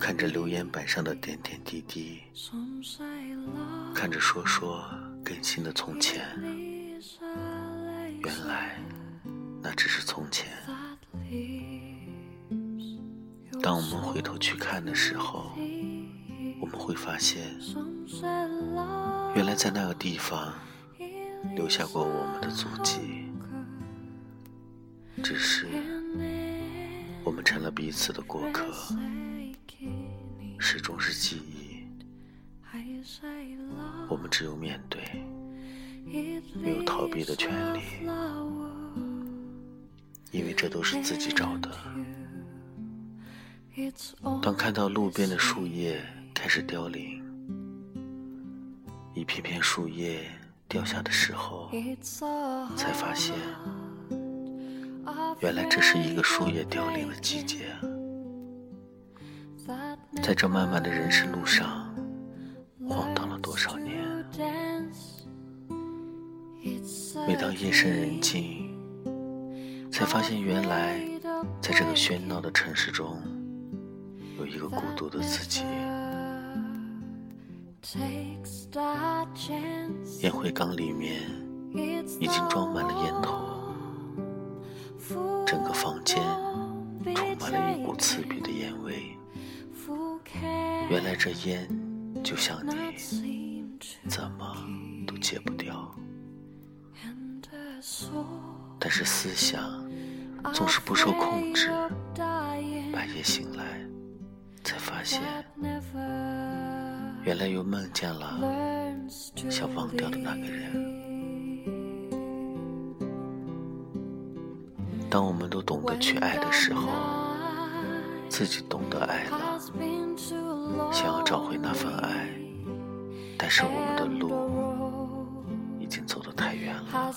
看着留言板上的点点滴滴，看着说说更新的从前，原来那只是从前。当我们回头去看的时候。我们会发现，原来在那个地方留下过我们的足迹，只是我们成了彼此的过客，始终是记忆。我们只有面对，没有逃避的权利，因为这都是自己找的。当看到路边的树叶开始凋零，一片片树叶掉下的时候，才发现，原来这是一个树叶凋零的季节。在这漫漫的人生路上，晃荡了多少年？每当夜深人静，才发现原来在这个喧闹的城市中，有一个孤独的自己。烟灰缸里面已经装满了烟头，整个房间充满了一股刺鼻的烟味。原来这烟就像你，怎么都戒不掉。但是思想总是不受控制，半夜醒来才发现，原来又梦见了想忘掉的那个人。当我们都懂得去爱的时候，自己懂得爱了，想要找回那份爱，但是我们的路已经走得太远了，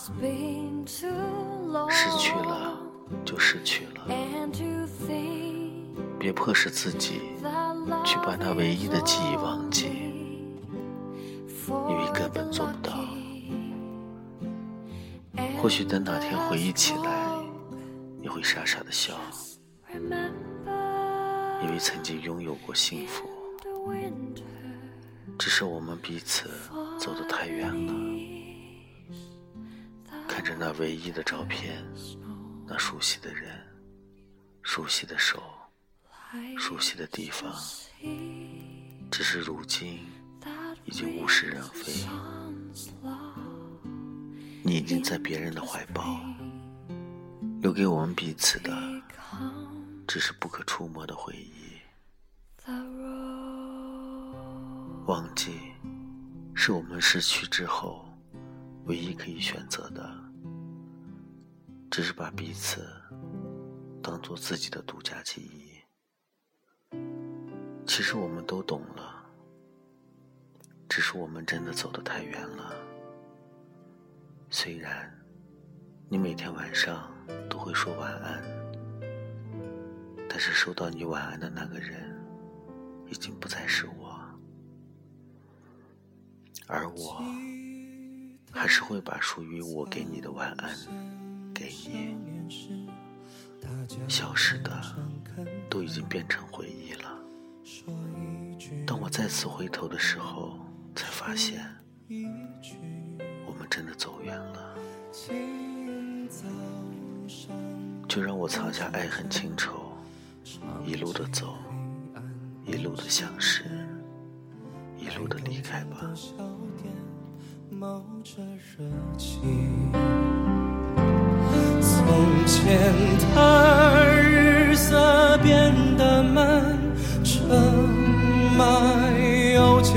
失去了就失去了，别迫使自己去把那唯一的记忆忘记，因为根本做不到。或许等哪天回忆起来，你会傻傻的笑，因为曾经拥有过幸福，只是我们彼此走得太远了。看着那唯一的照片，那熟悉的人，熟悉的手，熟悉的地方，只是如今已经物是人非。你已经在别人的怀抱，留给我们彼此的，只是不可触摸的回忆。忘记，是我们失去之后唯一可以选择的，只是把彼此当做自己的独家记忆。其实我们都懂了，只是我们真的走得太远了。虽然你每天晚上都会说晚安，但是收到你晚安的那个人已经不再是我，而我还是会把属于我给你的晚安给你。消失的都已经变成回忆了。当我再次回头的时候，才发现。我们真的走远了，就让我藏下爱恨情仇，一路的走，一路的相识，一路的离开吧。从前的日色变得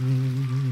Mm-hmm.